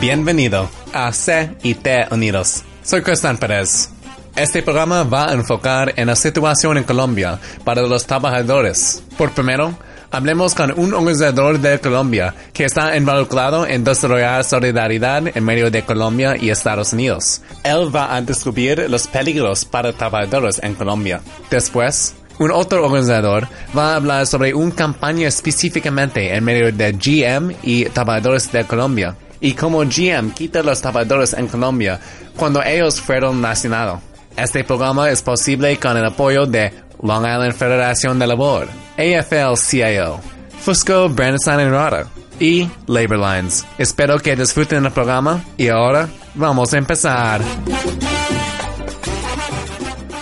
Bienvenido a C y T Unidos. Soy Cristian Pérez. Este programa va a enfocar en la situación en Colombia para los trabajadores. Por primero, hablemos con un organizador de Colombia que está involucrado en desarrollar solidaridad en medio de Colombia y Estados Unidos. Él va a descubrir los peligros para trabajadores en Colombia. Después, un otro organizador va a hablar sobre una campaña específicamente en medio de GM y trabajadores de Colombia y cómo GM quita los trabajadores en Colombia cuando ellos fueron nacionados. Este programa es posible con el apoyo de Long Island Federación de Labor, AFL-CIO, Fusco, Brandesan y Rada y Labor Lines. Espero que disfruten el programa y ahora vamos a empezar.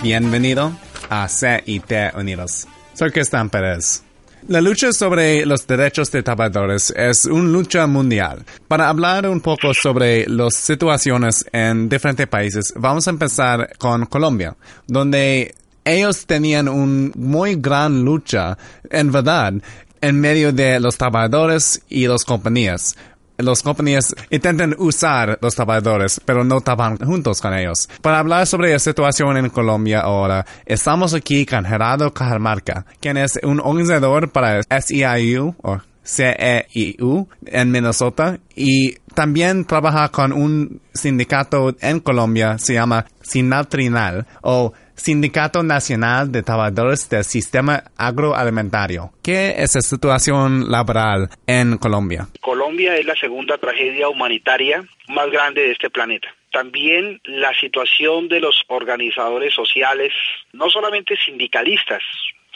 Bienvenido a CIT Unidos. Soy Cristian Pérez. La lucha sobre los derechos de trabajadores es una lucha mundial. Para hablar un poco sobre las situaciones en diferentes países, vamos a empezar con Colombia, donde ellos tenían una muy gran lucha, en verdad, en medio de los trabajadores y las compañías. Las compañías intentan usar los trabajadores, pero no trabajan juntos con ellos. Para hablar sobre la situación en Colombia ahora, estamos aquí con Gerardo Cajamarca, quien es un organizador para SEIU, o CEIU, en Minnesota, y también trabaja con un sindicato en Colombia, se llama Sinatrinal, o Sindicato Nacional de Trabajadores del Sistema Agroalimentario. ¿Qué es la situación laboral en Colombia? Colombia es la segunda tragedia humanitaria más grande de este planeta. También la situación de los organizadores sociales, no solamente sindicalistas,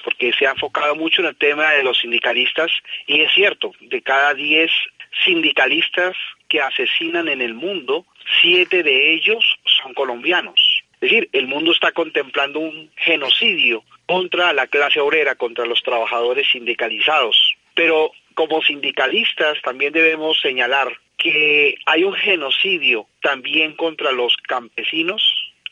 porque se ha enfocado mucho en el tema de los sindicalistas, y es cierto, de cada 10 sindicalistas que asesinan en el mundo, siete de ellos son colombianos. Es decir, el mundo está contemplando un genocidio contra la clase obrera, contra los trabajadores sindicalizados. Pero como sindicalistas también debemos señalar que hay un genocidio también contra los campesinos,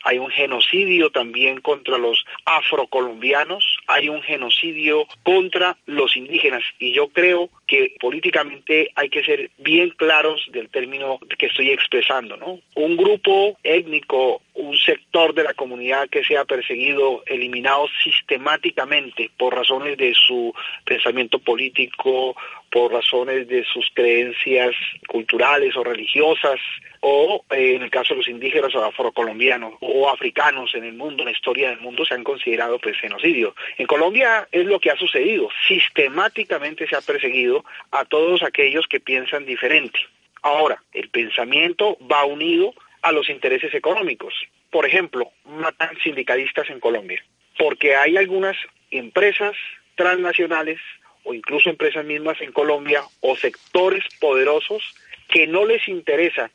hay un genocidio también contra los afrocolombianos, hay un genocidio contra los indígenas y yo creo que políticamente hay que ser bien claros del término que estoy expresando, ¿no? Un grupo étnico, un sector de la comunidad que sea perseguido, eliminado sistemáticamente por razones de su pensamiento político, por razones de sus creencias culturales o religiosas, o eh, en el caso de los indígenas o afrocolombianos o africanos en el mundo, en la historia del mundo, se han considerado pues genocidio. En Colombia es lo que ha sucedido, sistemáticamente se ha perseguido a todos aquellos que piensan diferente. Ahora, el pensamiento va unido a los intereses económicos. Por ejemplo, matan sindicalistas en Colombia, porque hay algunas empresas transnacionales o incluso empresas mismas en Colombia o sectores poderosos que no les interesa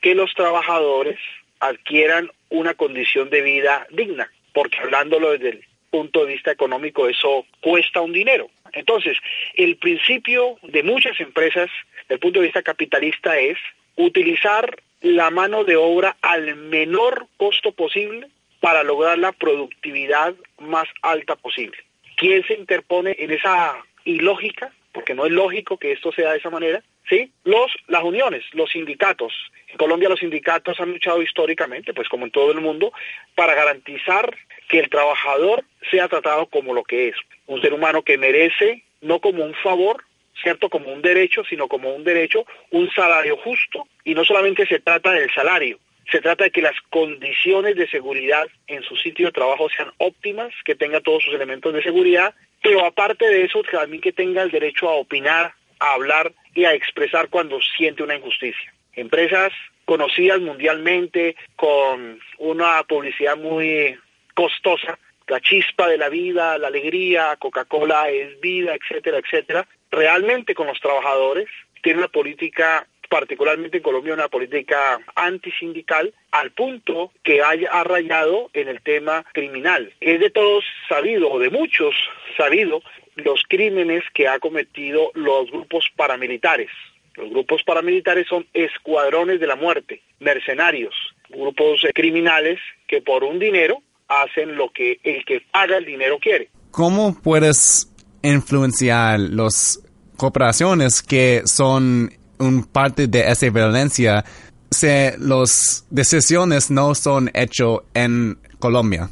que los trabajadores adquieran una condición de vida digna, porque hablándolo desde el punto de vista económico eso cuesta un dinero. Entonces, el principio de muchas empresas, desde el punto de vista capitalista, es utilizar la mano de obra al menor costo posible para lograr la productividad más alta posible. ¿Quién se interpone en esa ilógica? Porque no es lógico que esto sea de esa manera. ¿Sí? Los, las uniones, los sindicatos. En Colombia los sindicatos han luchado históricamente, pues como en todo el mundo, para garantizar que el trabajador sea tratado como lo que es, un ser humano que merece, no como un favor, ¿cierto? Como un derecho, sino como un derecho, un salario justo, y no solamente se trata del salario, se trata de que las condiciones de seguridad en su sitio de trabajo sean óptimas, que tenga todos sus elementos de seguridad, pero aparte de eso, también que tenga el derecho a opinar, a hablar y a expresar cuando siente una injusticia. Empresas conocidas mundialmente con una publicidad muy costosa, la chispa de la vida, la alegría, Coca-Cola es vida, etcétera, etcétera, realmente con los trabajadores tiene una política particularmente en Colombia, una política antisindical, al punto que haya arrayado en el tema criminal. Es de todos sabido, o de muchos sabido, los crímenes que ha cometido los grupos paramilitares. Los grupos paramilitares son escuadrones de la muerte, mercenarios, grupos criminales que por un dinero hacen lo que el que paga el dinero quiere. ¿Cómo puedes influenciar las corporaciones que son un parte de esa violencia si las decisiones no son hechas en Colombia?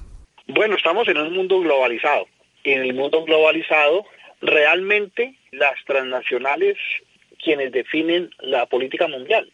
Bueno, estamos en un mundo globalizado. En el mundo globalizado, realmente las transnacionales quienes definen la política mundial.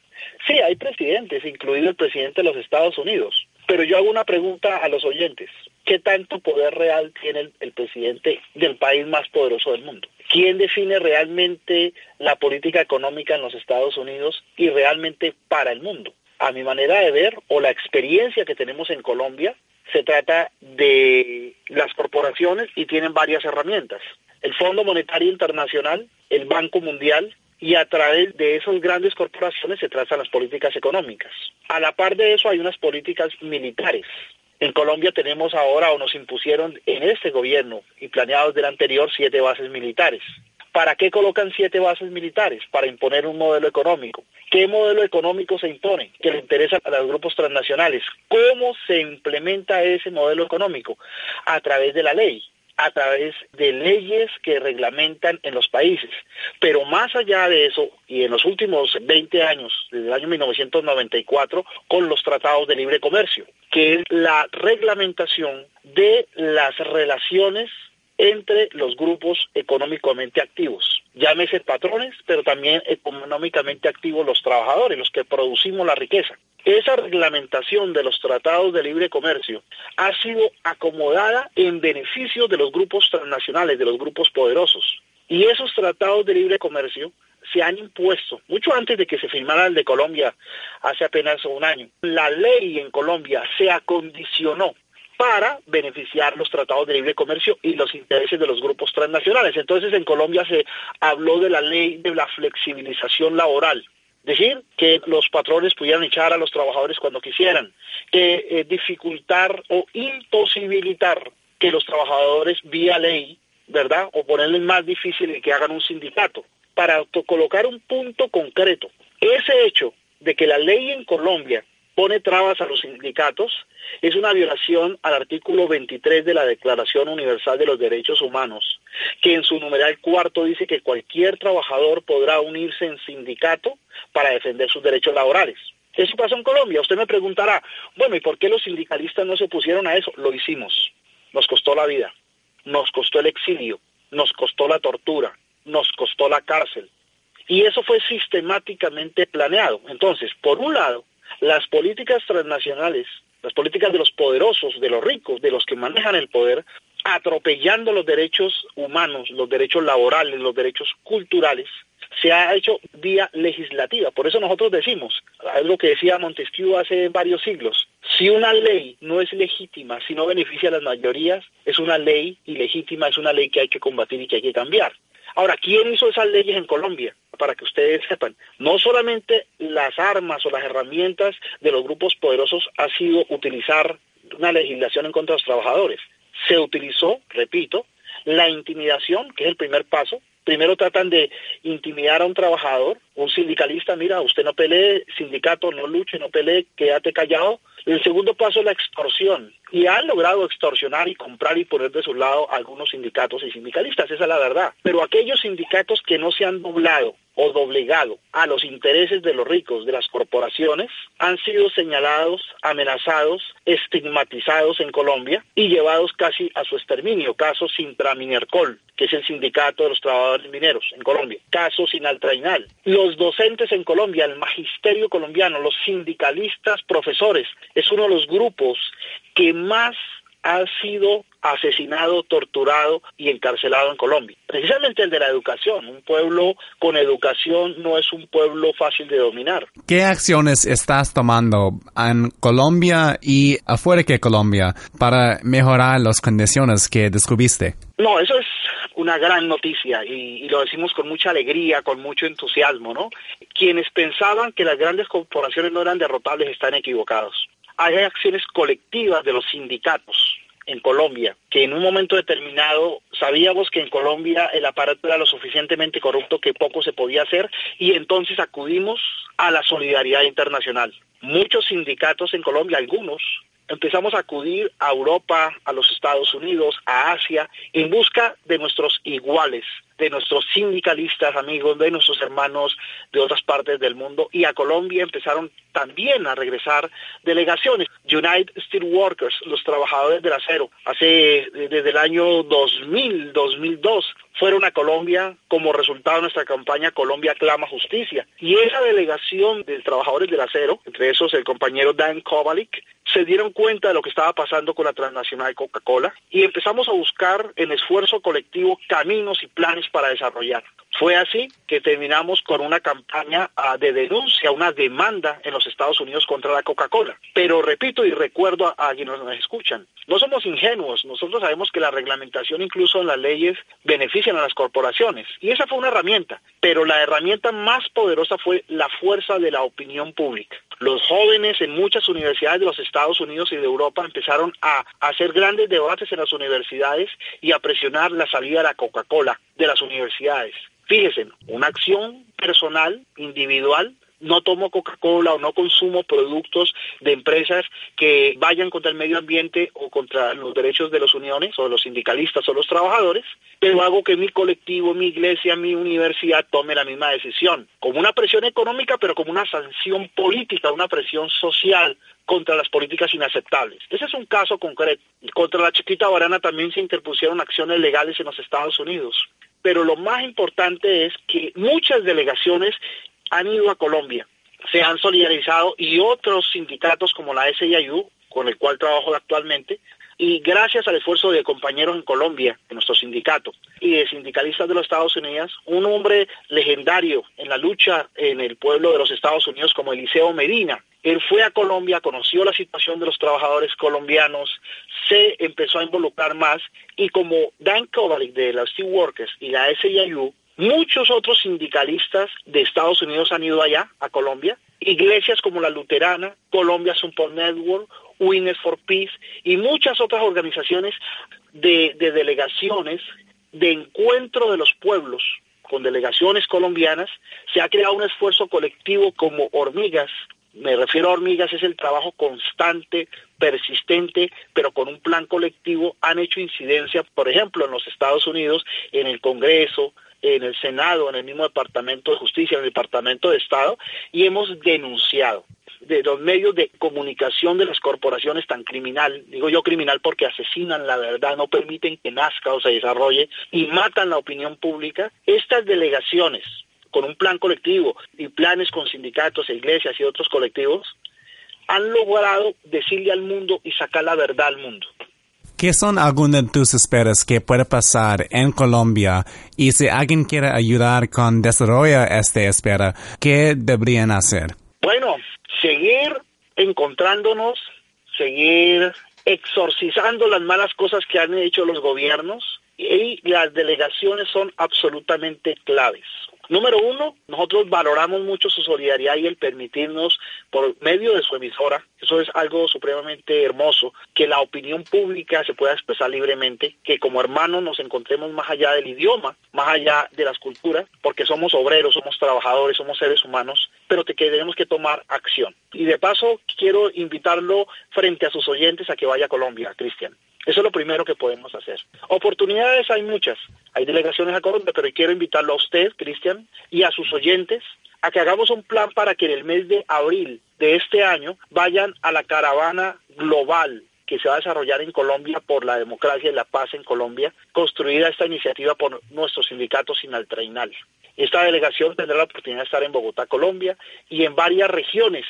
Sí, hay presidentes, incluido el presidente de los Estados Unidos, pero yo hago una pregunta a los oyentes. ¿Qué tanto poder real tiene el, presidente del país más poderoso del mundo? ¿Quién define realmente la política económica en los Estados Unidos y realmente para el mundo? A mi manera de ver, o la experiencia que tenemos en Colombia, se trata de las corporaciones y tienen varias herramientas. El Fondo Monetario Internacional, el Banco Mundial, y a través de esas grandes corporaciones se trazan las políticas económicas. A la par de eso hay unas políticas militares. En Colombia tenemos ahora o nos impusieron en este gobierno y planeados del anterior siete bases militares. ¿Para qué colocan siete bases militares? Para imponer un modelo económico. ¿Qué modelo económico se impone? Que le interesa a los grupos transnacionales. ¿Cómo se implementa ese modelo económico? A través de la ley a través de leyes que reglamentan en los países. Pero más allá de eso, y en los últimos 20 años, desde el año 1994, con los tratados de libre comercio, que es la reglamentación de las relaciones entre los grupos económicamente activos. Llámese patrones, pero también económicamente activos los trabajadores, los que producimos la riqueza. Esa reglamentación de los tratados de libre comercio ha sido acomodada en beneficio de los grupos transnacionales, de los grupos poderosos. Y esos tratados de libre comercio se han impuesto, mucho antes de que se firmara el de Colombia hace apenas un año. La ley en Colombia se acondicionó para beneficiar los tratados de libre comercio y los intereses de los grupos transnacionales. Entonces en Colombia se habló de la ley de la flexibilización laboral, decir que los patrones pudieran echar a los trabajadores cuando quisieran, que eh, dificultar o imposibilitar que los trabajadores vía ley, ¿verdad? O ponerles más difícil que hagan un sindicato, para colocar un punto concreto. Ese hecho de que la ley en Colombia pone trabas a los sindicatos es una violación al artículo 23 de la Declaración Universal de los Derechos Humanos, que en su numeral cuarto dice que cualquier trabajador podrá unirse en sindicato para defender sus derechos laborales. Eso pasó en Colombia. Usted me preguntará, bueno, ¿y por qué los sindicalistas no se opusieron a eso? Lo hicimos. Nos costó la vida, nos costó el exilio, nos costó la tortura, nos costó la cárcel. Y eso fue sistemáticamente planeado. Entonces, por un lado, las políticas transnacionales, las políticas de los poderosos, de los ricos, de los que manejan el poder, atropellando los derechos humanos, los derechos laborales, los derechos culturales, se ha hecho vía legislativa. Por eso nosotros decimos, algo que decía Montesquieu hace varios siglos, si una ley no es legítima, si no beneficia a las mayorías, es una ley ilegítima, es una ley que hay que combatir y que hay que cambiar. Ahora, ¿quién hizo esas leyes en Colombia? Para que ustedes sepan, no solamente las armas o las herramientas de los grupos poderosos ha sido utilizar una legislación en contra de los trabajadores. Se utilizó, repito, la intimidación, que es el primer paso. Primero tratan de intimidar a un trabajador, un sindicalista, mira, usted no pelee, sindicato, no luche, no pelee, quédate callado. El segundo paso es la extorsión. Y han logrado extorsionar y comprar y poner de su lado algunos sindicatos y sindicalistas, esa es la verdad. Pero aquellos sindicatos que no se han doblado o doblegado a los intereses de los ricos, de las corporaciones, han sido señalados, amenazados, estigmatizados en Colombia y llevados casi a su exterminio. Caso Sintraminercol, que es el sindicato de los trabajadores mineros en Colombia. Caso Sinaltrainal. Los docentes en Colombia, el magisterio colombiano, los sindicalistas, profesores, es uno de los grupos que más ha sido asesinado, torturado y encarcelado en Colombia. Precisamente el de la educación. Un pueblo con educación no es un pueblo fácil de dominar. ¿Qué acciones estás tomando en Colombia y afuera de Colombia para mejorar las condiciones que descubriste? No, eso es una gran noticia y, y, lo decimos con mucha alegría, con mucho entusiasmo, ¿no? Quienes pensaban que las grandes corporaciones no eran derrotables están equivocados. Hay acciones colectivas de los sindicatos en Colombia, que en un momento determinado sabíamos que en Colombia el aparato era lo suficientemente corrupto que poco se podía hacer y entonces acudimos a la solidaridad internacional. Muchos sindicatos en Colombia, algunos, empezamos a acudir a Europa, a los Estados Unidos, a Asia, en busca de nuestros iguales, de nuestros sindicalistas amigos, de nuestros hermanos de otras partes del mundo. Y a Colombia empezaron también a regresar delegaciones. United Steelworkers, los trabajadores del acero, hace desde el año 2000, 2002, fueron a Colombia como resultado de nuestra campaña Colombia clama justicia. Y esa delegación de trabajadores del acero, entre esos el compañero Dan Kovalik, se dieron cuenta de lo que estaba pasando con la transnacional Coca-Cola y empezamos a buscar en esfuerzo colectivo caminos y planes para desarrollar. Fue así que terminamos con una campaña de denuncia, una demanda en los Estados Unidos contra la Coca-Cola. Pero repito y recuerdo a, a, quienes nos escuchan, no somos ingenuos, nosotros sabemos que la reglamentación incluso en las leyes benefician a las corporaciones y esa fue una herramienta, pero la herramienta más poderosa fue la fuerza de la opinión pública. Los jóvenes en muchas universidades de los Estados Unidos y de Europa empezaron a hacer grandes debates en las universidades y a presionar la salida de la Coca-Cola de las universidades. Fíjense, una acción personal, individual, no tomo Coca-Cola o no consumo productos de empresas que vayan contra el medio ambiente o contra los derechos de las uniones o los sindicalistas o los trabajadores, pero hago que mi colectivo, mi iglesia, mi universidad tome la misma decisión, como una presión económica, pero como una sanción política, una presión social contra las políticas inaceptables. Ese es un caso concreto. Contra la chiquita barana también se interpusieron acciones legales en los Estados Unidos pero lo más importante es que muchas delegaciones han ido a Colombia, se han solidarizado y otros sindicatos como la SIAU, con el cual trabajo actualmente, y gracias al esfuerzo de compañeros en Colombia, de nuestro sindicato, y de sindicalistas de los Estados Unidos, un hombre legendario en la lucha en el pueblo de los Estados Unidos como Eliseo Medina, él fue a Colombia, conoció la situación de los trabajadores colombianos, se empezó a involucrar más y como Dan Kovalik de los Steelworkers y la SIU, muchos otros sindicalistas de Estados Unidos han ido allá, a Colombia, iglesias como la Luterana, Colombia Support Network, Winners for Peace y muchas otras organizaciones de, de delegaciones de encuentro de los pueblos con delegaciones colombianas, se ha creado un esfuerzo colectivo como hormigas me refiero a hormigas, es el trabajo constante, persistente, pero con un plan colectivo, han hecho incidencia, por ejemplo, en los Estados Unidos, en el Congreso, en el Senado, en el mismo Departamento de Justicia, en el Departamento de Estado, y hemos denunciado de los medios de comunicación de las corporaciones tan criminal, digo yo criminal porque asesinan la verdad, no permiten que nazca o se desarrolle y matan la opinión pública, estas delegaciones con un plan colectivo y planes con sindicatos e iglesias y otros colectivos, han logrado decirle al mundo y sacar la verdad al mundo. ¿Qué son algunas de tus esperas que puede pasar en Colombia? Y si alguien quiere ayudar con desarrollar esta espera, ¿qué deberían hacer? Bueno, seguir encontrándonos, seguir exorcizando las malas cosas que han hecho los gobiernos y las delegaciones son absolutamente claves. Número uno, nosotros valoramos mucho su solidaridad y el permitirnos, por medio de su emisora, eso es algo supremamente hermoso, que la opinión pública se pueda expresar libremente, que como hermanos nos encontremos más allá del idioma, más allá de las culturas, porque somos obreros, somos trabajadores, somos seres humanos, pero que tenemos que tomar acción. Y de paso, quiero invitarlo frente a sus oyentes a que vaya a Colombia, Cristian. Eso es lo primero que podemos hacer. Oportunidades hay muchas. Hay delegaciones a Colombia, pero quiero invitarlo a usted, Cristian, y a sus oyentes a que hagamos un plan para que en el mes de abril de este año vayan a la caravana global que se va a desarrollar en Colombia por la democracia y la paz en Colombia, construida esta iniciativa por nuestro sindicato Sinaltrainal. Esta delegación tendrá la oportunidad de estar en Bogotá, Colombia, y en varias regiones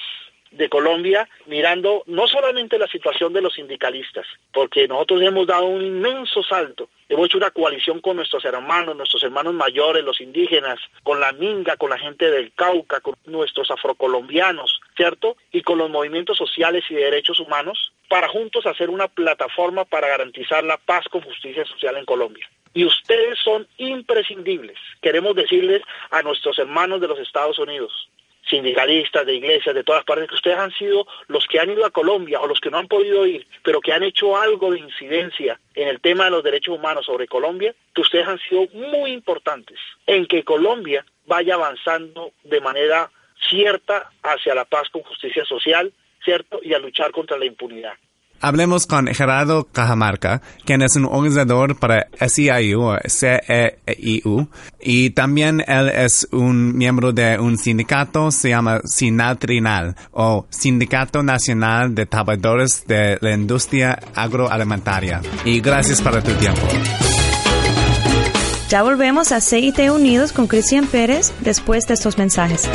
de Colombia mirando no solamente la situación de los sindicalistas, porque nosotros hemos dado un inmenso salto. Hemos hecho una coalición con nuestros hermanos, nuestros hermanos mayores, los indígenas, con la Minga, con la gente del Cauca, con nuestros afrocolombianos, ¿cierto? Y con los movimientos sociales y de derechos humanos, para juntos hacer una plataforma para garantizar la paz con justicia social en Colombia. Y ustedes son imprescindibles. Queremos decirles a nuestros hermanos de los Estados Unidos, sindicalistas, de iglesias, de todas partes, que ustedes han sido los que han ido a Colombia o los que no han podido ir, pero que han hecho algo de incidencia en el tema de los derechos humanos sobre Colombia, que ustedes han sido muy importantes en que Colombia vaya avanzando de manera cierta hacia la paz con justicia social, ¿cierto? Y a luchar contra la impunidad. Hablemos con Gerardo Cajamarca, quien es un organizador para SEIU, CEIU, y también él es un miembro de un sindicato, se llama Sinatrinal, o Sindicato Nacional de Trabajadores de la Industria Agroalimentaria. Y gracias por tu tiempo. Ya volvemos a CIT Unidos con Cristian Pérez después de estos mensajes.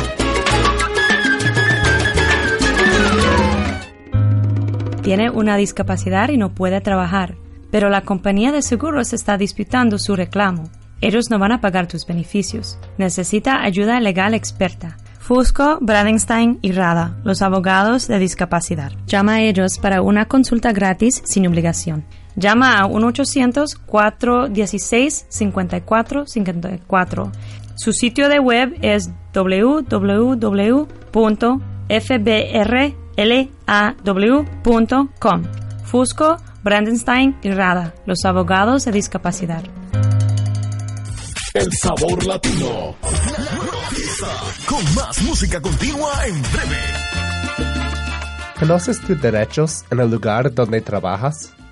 Tiene una discapacidad y no puede trabajar, pero la compañía de seguros está disputando su reclamo. Ellos no van a pagar tus beneficios. Necesita ayuda legal experta. Fusco, Bradenstein y Rada, los abogados de discapacidad. Llama a ellos para una consulta gratis sin obligación. Llama a 1-800-416-5454. Su sitio de web es www.fbr law.com. Fusco, Brandenstein y Rada, los abogados de discapacidad. El sabor latino. Con más música continua en breve. ¿Conoces tus derechos en el lugar donde trabajas?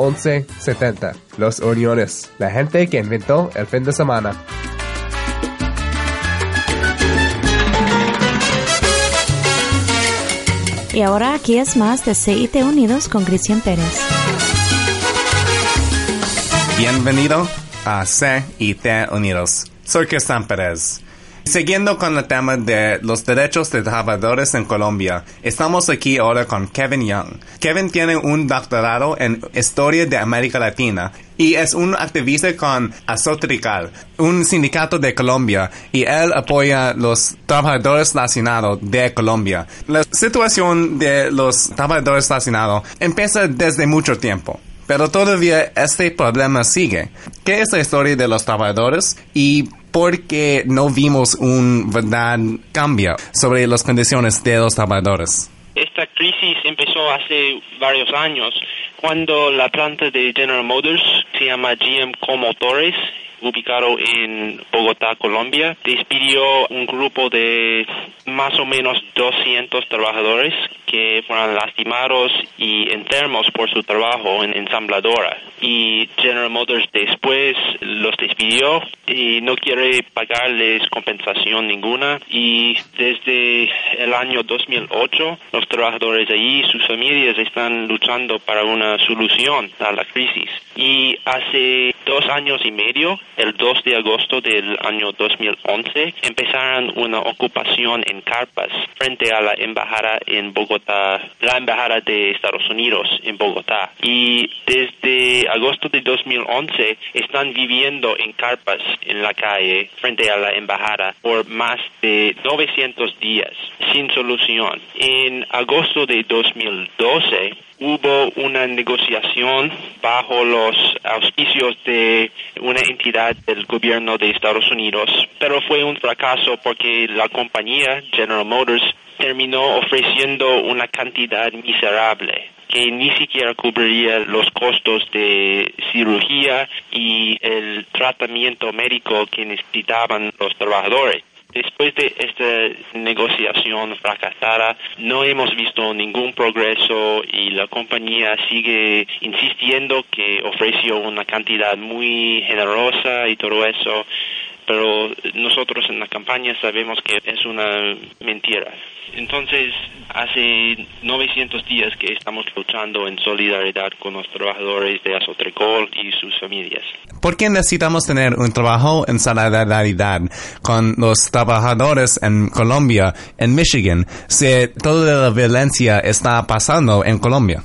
1170. Los Uniones, la gente que inventó el fin de semana. Y ahora aquí es más de CIT Unidos con Cristian Pérez. Bienvenido a CIT Unidos. Soy Cristian Pérez. Siguiendo con el tema de los derechos de trabajadores en Colombia, estamos aquí ahora con Kevin Young. Kevin tiene un doctorado en Historia de América Latina y es un activista con Azotrical, un sindicato de Colombia, y él apoya los trabajadores relacionados de Colombia. La situación de los trabajadores relacionados empieza desde mucho tiempo. Pero todavía este problema sigue. ¿Qué es la historia de los trabajadores y por qué no vimos un verdad cambio sobre las condiciones de los trabajadores? Esta crisis empezó hace varios años cuando la planta de General Motors se llama GM Comotores ubicado en Bogotá, Colombia, despidió un grupo de más o menos 200 trabajadores que fueron lastimados y enfermos por su trabajo en ensambladora. Y General Motors después los despidió y no quiere pagarles compensación ninguna. Y desde el año 2008, los trabajadores allí y sus familias están luchando para una solución a la crisis. Y hace dos años y medio, el 2 de agosto del año 2011, empezaron una ocupación en carpas frente a la embajada en Bogotá, la embajada de Estados Unidos en Bogotá. Y desde agosto de 2011 están viviendo en carpas en la calle frente a la embajada por más de 900 días sin solución. En agosto de 2012 hubo una negociación bajo los auspicios de una entidad del gobierno de Estados Unidos, pero fue un fracaso porque la compañía General Motors terminó ofreciendo una cantidad miserable que ni siquiera cubriría los costos de cirugía y el tratamiento médico que necesitaban los trabajadores. Después de esta negociación fracasada, no hemos visto ningún progreso y la compañía sigue insistiendo que ofreció una cantidad muy generosa y todo eso, pero nosotros en la campaña sabemos que es una mentira. Entonces, hace 900 días que estamos luchando en solidaridad con los trabajadores de Azotrecol y sus familias. ¿Por qué necesitamos tener un trabajo en solidaridad con los trabajadores en Colombia, en Michigan, si toda la violencia está pasando en Colombia?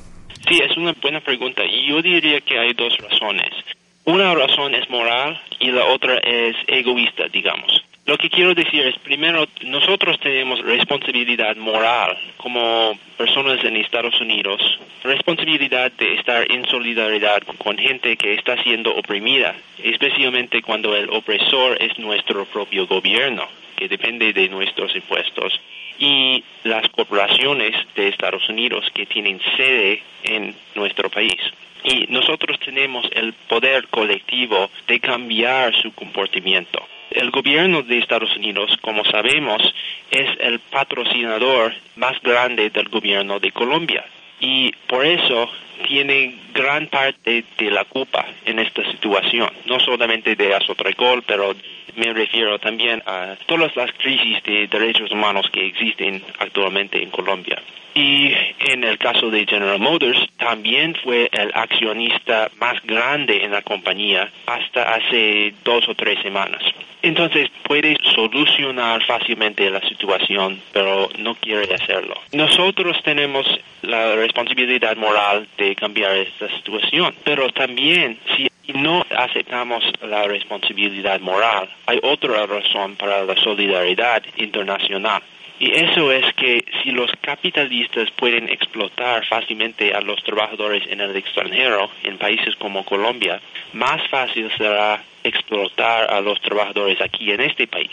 Sí, es una buena pregunta y yo diría que hay dos razones. Una razón es moral y la otra es egoísta, digamos. Lo que quiero decir es, primero, nosotros tenemos responsabilidad moral como personas en Estados Unidos, responsabilidad de estar en solidaridad con gente que está siendo oprimida, especialmente cuando el opresor es nuestro propio gobierno, que depende de nuestros impuestos, y las corporaciones de Estados Unidos que tienen sede en nuestro país. Y nosotros tenemos el poder colectivo de cambiar su comportamiento. El gobierno de Estados Unidos, como sabemos, es el patrocinador más grande del gobierno de Colombia. Y por eso tiene gran parte de la culpa en esta situación, no solamente de Azotrecol, pero me refiero también a todas las crisis de derechos humanos que existen actualmente en Colombia. Y en el caso de General Motors, también fue el accionista más grande en la compañía hasta hace dos o tres semanas. Entonces puede solucionar fácilmente la situación, pero no quiere hacerlo. Nosotros tenemos la responsabilidad moral de cambiar esta situación, pero también si no aceptamos la responsabilidad moral, hay otra razón para la solidaridad internacional. Y eso es que si los capitalistas pueden explotar fácilmente a los trabajadores en el extranjero, en países como Colombia, más fácil será explotar a los trabajadores aquí en este país.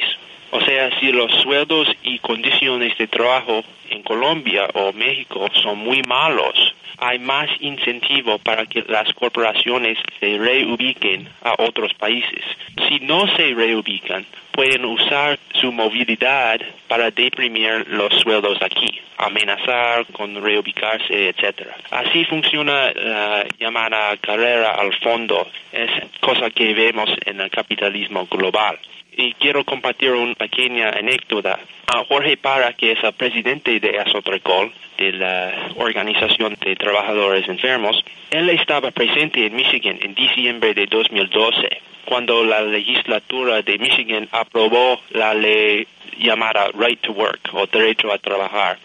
O sea, si los sueldos y condiciones de trabajo en Colombia o México son muy malos, hay más incentivo para que las corporaciones se reubiquen a otros países. Si no se reubican, pueden usar su movilidad para deprimir los sueldos aquí, amenazar con reubicarse, etcétera. Así funciona la llamada carrera al fondo, es cosa que vemos en el capitalismo global y quiero compartir una pequeña anécdota. A Jorge Parra, que es el presidente de Azotrecol, de la Organización de Trabajadores Enfermos, él estaba presente en Michigan en diciembre de 2012, cuando la legislatura de Michigan aprobó la ley llamada Right to Work o Derecho a Trabajar,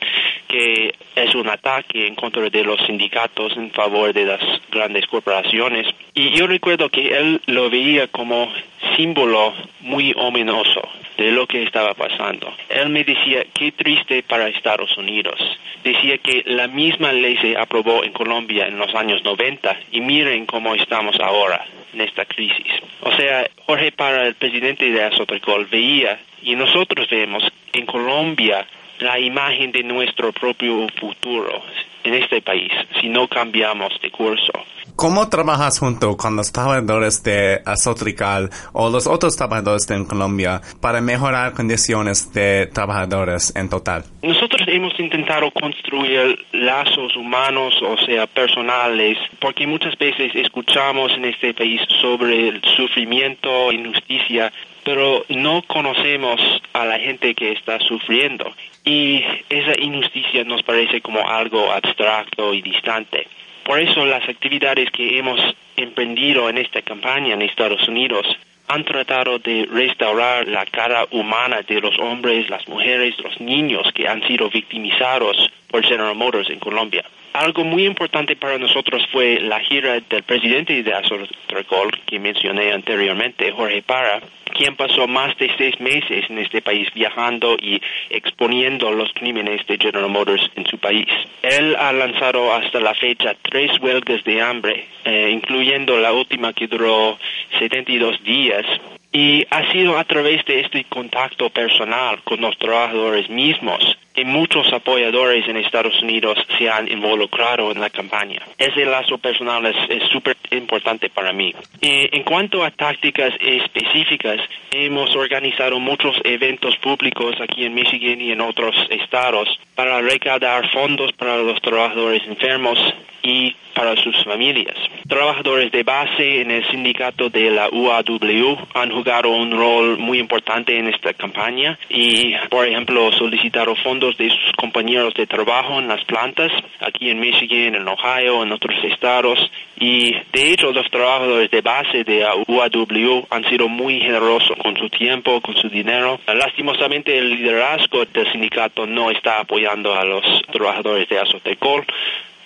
que es un ataque en contra de los sindicatos en favor de las grandes corporaciones. Y yo recuerdo que él lo veía como símbolo muy ominoso de lo que estaba pasando. Él me decía, qué triste para Estados Unidos. Decía que la misma ley se aprobó en Colombia en los años 90 y miren cómo estamos ahora en esta crisis. O sea, Jorge para el presidente de Azotrecol veía y nosotros vemos en Colombia la imagen de nuestro propio futuro en este país si no cambiamos de curso. ¿Cómo trabajas junto con los trabajadores de Azotrical o los otros trabajadores de Colombia para mejorar condiciones de trabajadores en total? Nosotros hemos intentado construir lazos humanos, o sea, personales, porque muchas veces escuchamos en este país sobre el sufrimiento, injusticia, pero no conocemos a la gente que está sufriendo. Y esa injusticia nos parece como algo abstracto y distante. Por eso las actividades que hemos emprendido en esta campaña en Estados Unidos han tratado de restaurar la cara humana de los hombres, las mujeres, los niños que han sido victimizados por General Motors en Colombia. Algo muy importante para nosotros fue la gira del presidente de Azotrecol, que mencioné anteriormente, Jorge Parra, quien pasó más de seis meses en este país viajando y exponiendo los crímenes de General Motors en su país. Él ha lanzado hasta la fecha tres huelgas de hambre, eh, incluyendo la última que duró 72 días, y ha sido a través de este contacto personal con los trabajadores mismos y muchos apoyadores en Estados Unidos se han involucrado en la campaña. Ese lazo personal es súper importante para mí. En cuanto a tácticas específicas, hemos organizado muchos eventos públicos aquí en Michigan y en otros estados para recaudar fondos para los trabajadores enfermos y para sus familias. Trabajadores de base en el sindicato de la UAW han jugado un rol muy importante en esta campaña y, por ejemplo, solicitaron fondos de sus compañeros de trabajo en las plantas aquí en Michigan, en Ohio, en otros estados. Y, de hecho, los trabajadores de base de UAW han sido muy generosos con su tiempo, con su dinero. Lastimosamente, el liderazgo del sindicato no está apoyando a los trabajadores de Azotecol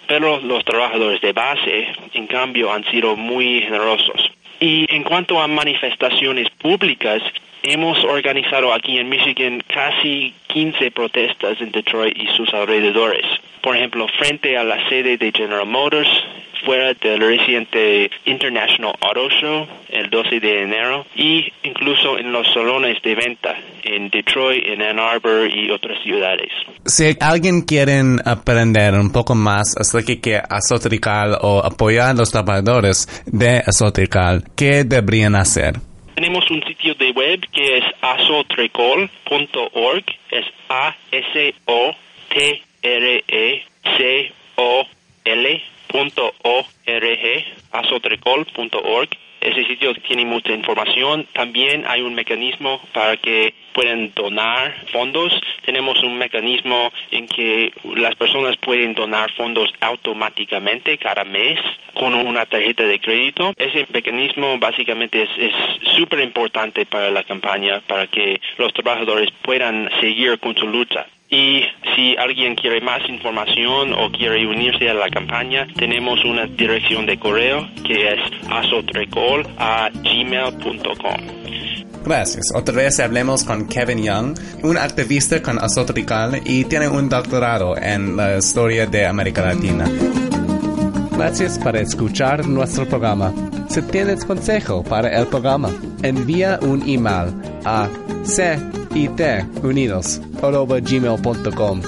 pero los trabajadores de base, en cambio, han sido muy generosos. Y en cuanto a manifestaciones públicas, hemos organizado aquí en Michigan casi 15 protestas en Detroit y sus alrededores. Por ejemplo, frente a la sede de General Motors, fuera del reciente International Auto Show el 12 de enero y incluso en los salones de venta en Detroit, en Ann Arbor y otras ciudades. Si alguien quiere aprender un poco más acerca de Azotrical o apoyar a los trabajadores de Azotrical, ¿qué deberían hacer? Tenemos un sitio de web que es azotrecol.org, es A-S-O-T-R-E-C-O-L .org, azotrecol.org. Ese sitio tiene mucha información. También hay un mecanismo para que puedan donar fondos. Tenemos un mecanismo en que las personas pueden donar fondos automáticamente cada mes con una tarjeta de crédito. Ese mecanismo básicamente es súper importante para la campaña, para que los trabajadores puedan seguir con su lucha. Y si alguien quiere más información o quiere unirse a la campaña, tenemos una dirección de correo que es azotrecol. Gracias. Otra vez hablemos con Kevin Young, un activista con Azotrical y tiene un doctorado en la historia de América Latina. Gracias por escuchar nuestro programa. Si tienes consejo para el programa, envía un email a citunidos.gmail.com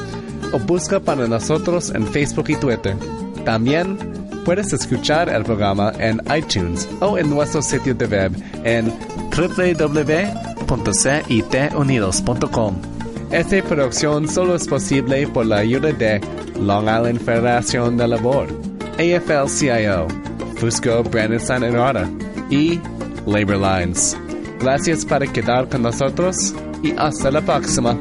o busca para nosotros en Facebook y Twitter. También puedes escuchar el programa en iTunes o en nuestro sitio de web en www.citunidos.com. Esta producción solo es posible por la ayuda de Long Island Federación de Labor, AFL-CIO, Fusco Brandon Enrada y Labor Lines. Gracias por quedar con nosotros y hasta la próxima.